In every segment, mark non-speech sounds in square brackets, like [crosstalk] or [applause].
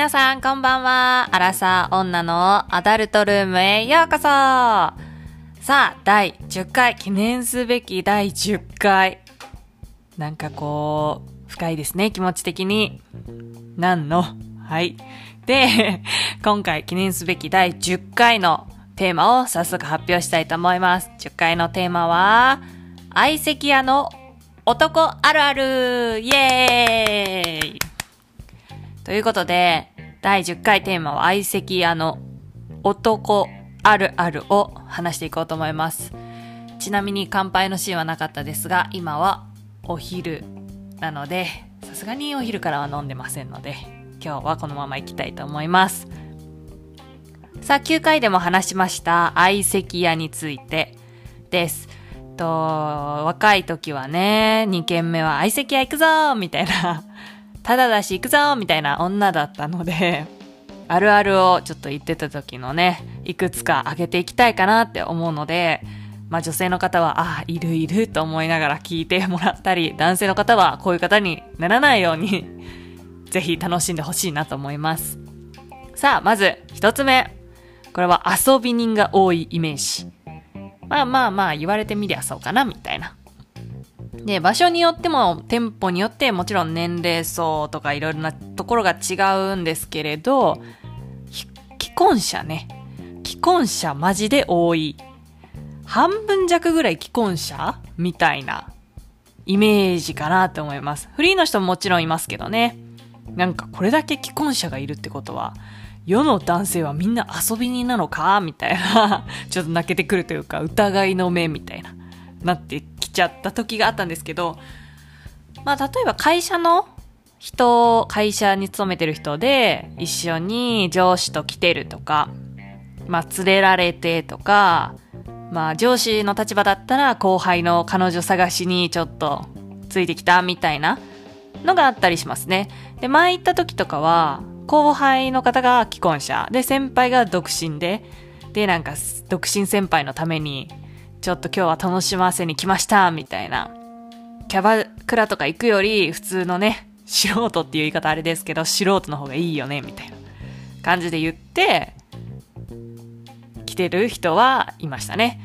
皆さんこんばんは。アラサー女のアダルトルームへようこそさあ、第10回、記念すべき第10回。なんかこう、深いですね、気持ち的に。なんの？はい。で、今回記念すべき第10回のテーマを早速発表したいと思います。10回のテーマは、相席屋の男あるあるイエーイということで、第10回テーマは相席屋の男あるあるを話していこうと思います。ちなみに乾杯のシーンはなかったですが、今はお昼なので、さすがにお昼からは飲んでませんので、今日はこのまま行きたいと思います。さあ、9回でも話しました相席屋についてです。と、若い時はね、2軒目は相席屋行くぞみたいなただだし行くぞみたいな女だったので、[laughs] あるあるをちょっと言ってた時のね、いくつか上げていきたいかなって思うので、まあ女性の方は、ああ、いるいると思いながら聞いてもらったり、男性の方はこういう方にならないように [laughs] ぜひ楽しんでほしいなと思います。さあ、まず一つ目。これは遊び人が多いイメージ。まあまあまあ言われてみりゃそうかな、みたいな。で、場所によっても、店舗によってもちろん年齢層とかいろいろなところが違うんですけれど、既婚者ね。既婚者マジで多い。半分弱ぐらい既婚者みたいなイメージかなって思います。フリーの人ももちろんいますけどね。なんかこれだけ既婚者がいるってことは、世の男性はみんな遊び人なのかみたいな、[laughs] ちょっと泣けてくるというか、疑いの目みたいな、なってちゃった時があったんですけど、まあ、例えば会社の人、会社に勤めてる人で、一緒に上司と来てるとか、まあ、連れられてとか、まあ、上司の立場だったら後輩の彼女探しにちょっとついてきたみたいなのがあったりしますね。で、前行った時とかは、後輩の方が既婚者、で、先輩が独身で、で、なんか、独身先輩のために、ちょっと今日は楽しませに来ました、みたいな。キャバクラとか行くより、普通のね、素人っていう言い方あれですけど、素人の方がいいよね、みたいな感じで言って、来てる人はいましたね。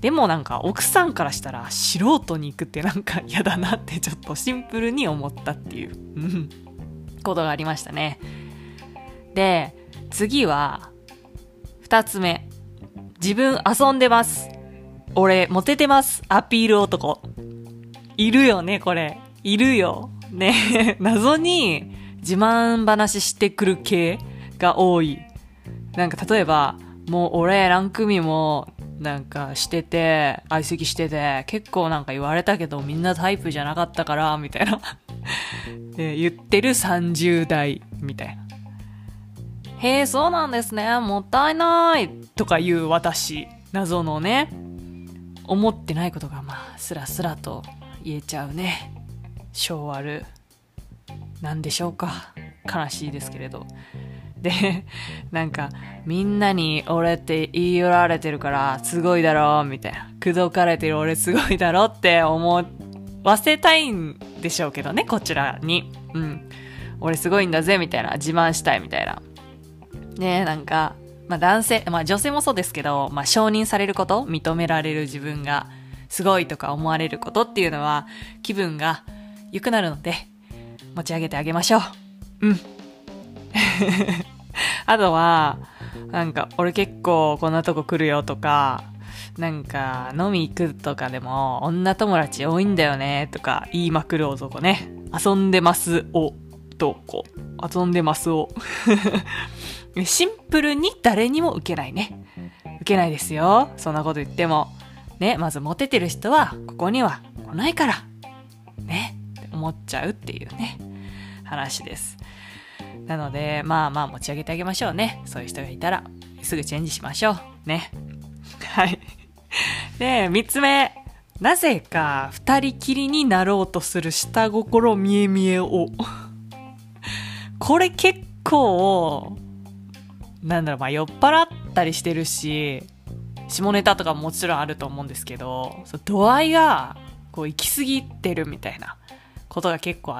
でもなんか奥さんからしたら素人に行くってなんか [laughs] 嫌だなってちょっとシンプルに思ったっていうことがありましたね。で、次は二つ目。自分遊んでます。俺、モテてます。アピール男。いるよね、これ。いるよ。ね。[laughs] 謎に自慢話してくる系が多い。なんか例えば、もう俺何組もなんかしてて、相席してて、結構なんか言われたけどみんなタイプじゃなかったから、みたいなで。[laughs] 言ってる30代、みたいな。へえ、そうなんですね。もったいない。とか言う私。謎のね。思ってないことがまあスラスラと言えちゃうね。性悪なんでしょうか。悲しいですけれど。でなんかみんなに俺って言い寄られてるからすごいだろうみたいな。口説かれてる俺すごいだろって思わせたいんでしょうけどねこちらに。うん。俺すごいんだぜみたいな。自慢したいみたいな。ねなんかまあ男性、まあ女性もそうですけど、まあ承認されること、認められる自分がすごいとか思われることっていうのは気分が良くなるので持ち上げてあげましょう。うん。[laughs] あとは、なんか俺結構こんなとこ来るよとか、なんか飲み行くとかでも女友達多いんだよねとか言いまくる男ね。遊んでます男。遊んでますを。[laughs] シンプルに誰にも受けないね。受けないですよ。そんなこと言っても。ね、まずモテてる人は、ここには来ないから。ね、って思っちゃうっていうね、話です。なので、まあまあ持ち上げてあげましょうね。そういう人がいたら、すぐチェンジしましょう。ね。[laughs] はい。で、三つ目。なぜか二人きりになろうとする下心見え見えを。これ結構、なんだろう、まあ酔っ払ったりしてるし、下ネタとかももちろんあると思うんですけど、そ度合いが、こう行き過ぎてるみたいなことが結構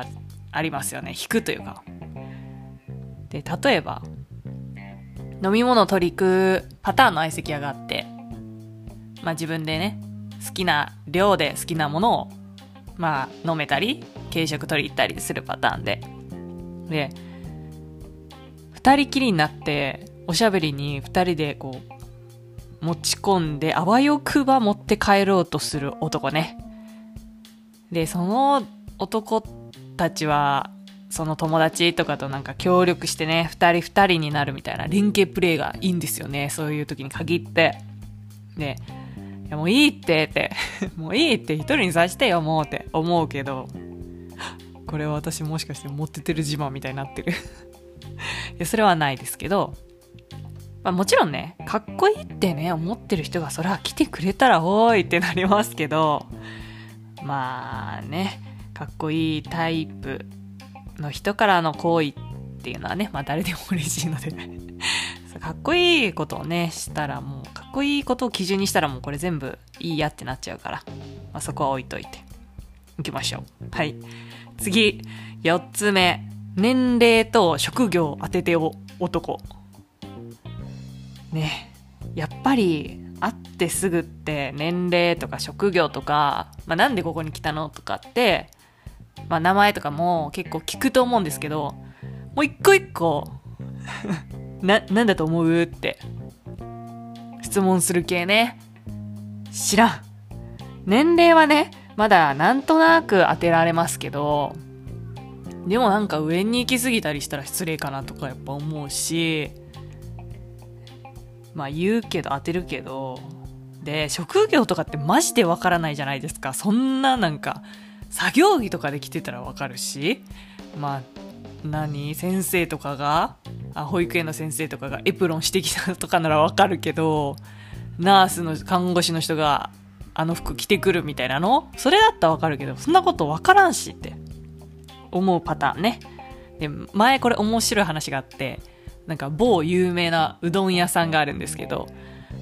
ありますよね。引くというか。で、例えば、飲み物取り食うパターンの相席屋があって、まあ自分でね、好きな量で好きなものを、まあ飲めたり、軽食取り行ったりするパターンで。で、二人きりになって、おしゃべりに二人でこう、持ち込んで、あわよくば持って帰ろうとする男ね。で、その男たちは、その友達とかとなんか協力してね、二人二人になるみたいな連携プレイがいいんですよね。そういう時に限って。で、いやもういいってって、もういいって [laughs] 一人にさしてよもうって思うけど、これは私もしかして持っててる自慢みたいになってる [laughs] いや、それはないですけど、まあもちろんね、かっこいいってね、思ってる人がそれは来てくれたらおーいってなりますけど、まあね、かっこいいタイプの人からの行為っていうのはね、まあ誰でも嬉しいので [laughs] かっこいいことをね、したらもう、かっこいいことを基準にしたらもうこれ全部いいやってなっちゃうから、まあそこは置いといて、行きましょう。はい。次、四つ目。年齢と職業を当ててお、男。ね。やっぱり、会ってすぐって年齢とか職業とか、まあ、なんでここに来たのとかって、まあ、名前とかも結構聞くと思うんですけど、もう一個一個 [laughs] な、なんだと思うって、質問する系ね。知らん。年齢はね、まだなんとなく当てられますけど、でもなんか上に行き過ぎたりしたら失礼かなとかやっぱ思うし、まあ言うけど当てるけど、で、職業とかってマジでわからないじゃないですか。そんななんか、作業着とかで来てたらわかるし、まあ、何？先生とかがあ、保育園の先生とかがエプロンしてきたとかならわかるけど、ナースの看護師の人があの服着てくるみたいなの？それだったらわかるけど、そんなことわからんしって思うパターンね。で、前これ面白い話があって、なんか某有名なうどん屋さんがあるんですけど、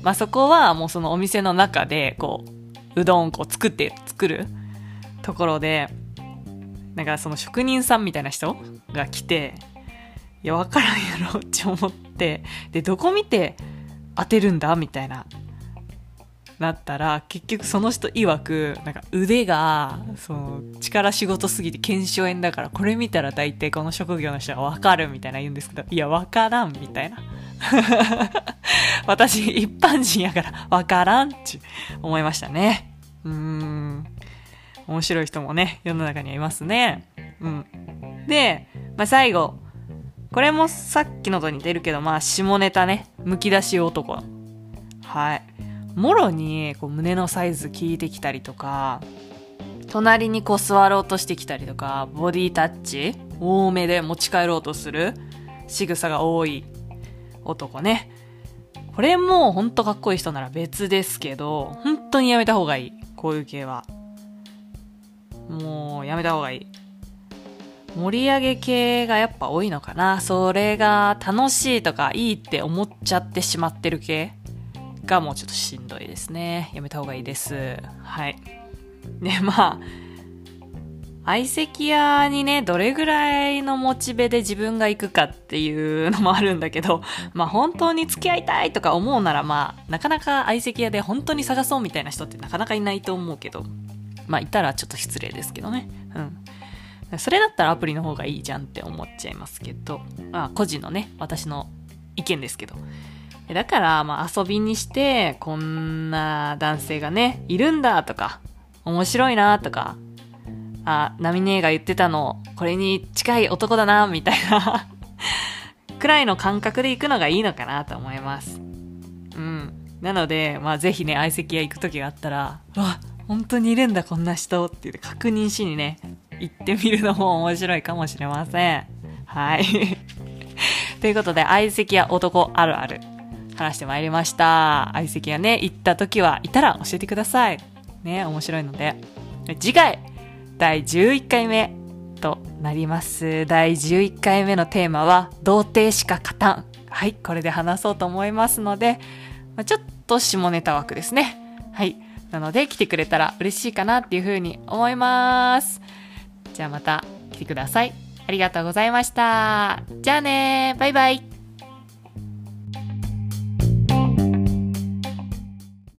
まあそこはもうそのお店の中で、こう、うどんこう作って作るところで、なんかその職人さんみたいな人が来て、いや、分からんやろって思って、で、どこ見て当てるんだみたいななったら、結局その人曰く、なんか腕が、その、力仕事すぎて腱鞘炎だから、これ見たら大体この職業の人はわかるみたいな言うんですけど、いや、わからんみたいな。[laughs] 私、一般人やからわからんって思いましたね。うーん。面白い人もね、世の中にはいますね。うん。で、まあ、最後。これもさっきのと似てるけど、まあ、下ネタね。むき出し男。はい。もろにこう胸のサイズ聞いてきたりとか、隣にこう座ろうとしてきたりとか、ボディタッチ多めで持ち帰ろうとする仕草が多い男ね。これもほんとかっこいい人なら別ですけど、本当にやめた方がいい。こういう系は。もうやめた方がいい。盛り上げ系がやっぱ多いのかな。それが楽しいとかいいって思っちゃってしまってる系。がもうちょっとしんどいですね。やめた方がいいです。はい。で、まあ、相席屋にね、どれぐらいのモチベで自分が行くかっていうのもあるんだけど、まあ本当に付き合いたいとか思うならまあ、なかなか相席屋で本当に探そうみたいな人ってなかなかいないと思うけど、まあいたらちょっと失礼ですけどね。うん。それだったらアプリの方がいいじゃんって思っちゃいますけど、まあ個人のね、私の意見ですけど。だから、まあ遊びにして、こんな男性がね、いるんだとか、面白いなとか、あ、ナミネーが言ってたの、これに近い男だな、みたいな [laughs] くらいの感覚で行くのがいいのかなと思います。うん。なので、まあぜひね、相席屋行く時があったら、わ、本当にいるんだ、こんな人って言って確認しにね、行ってみるのも面白いかもしれません。はい。[laughs] ということで、相席屋男あるある。話してまいりました。相席屋ね、行った時はいたら教えてください。ね、面白いので。次回、第11回目となります。第11回目のテーマは、童貞しか勝たん。はい、これで話そうと思いますので、まちょっと下ネタ枠ですね。はい。なので、来てくれたら嬉しいかなっていうふうに思います。じゃあまた来てください。ありがとうございました。じゃあねバイバイ。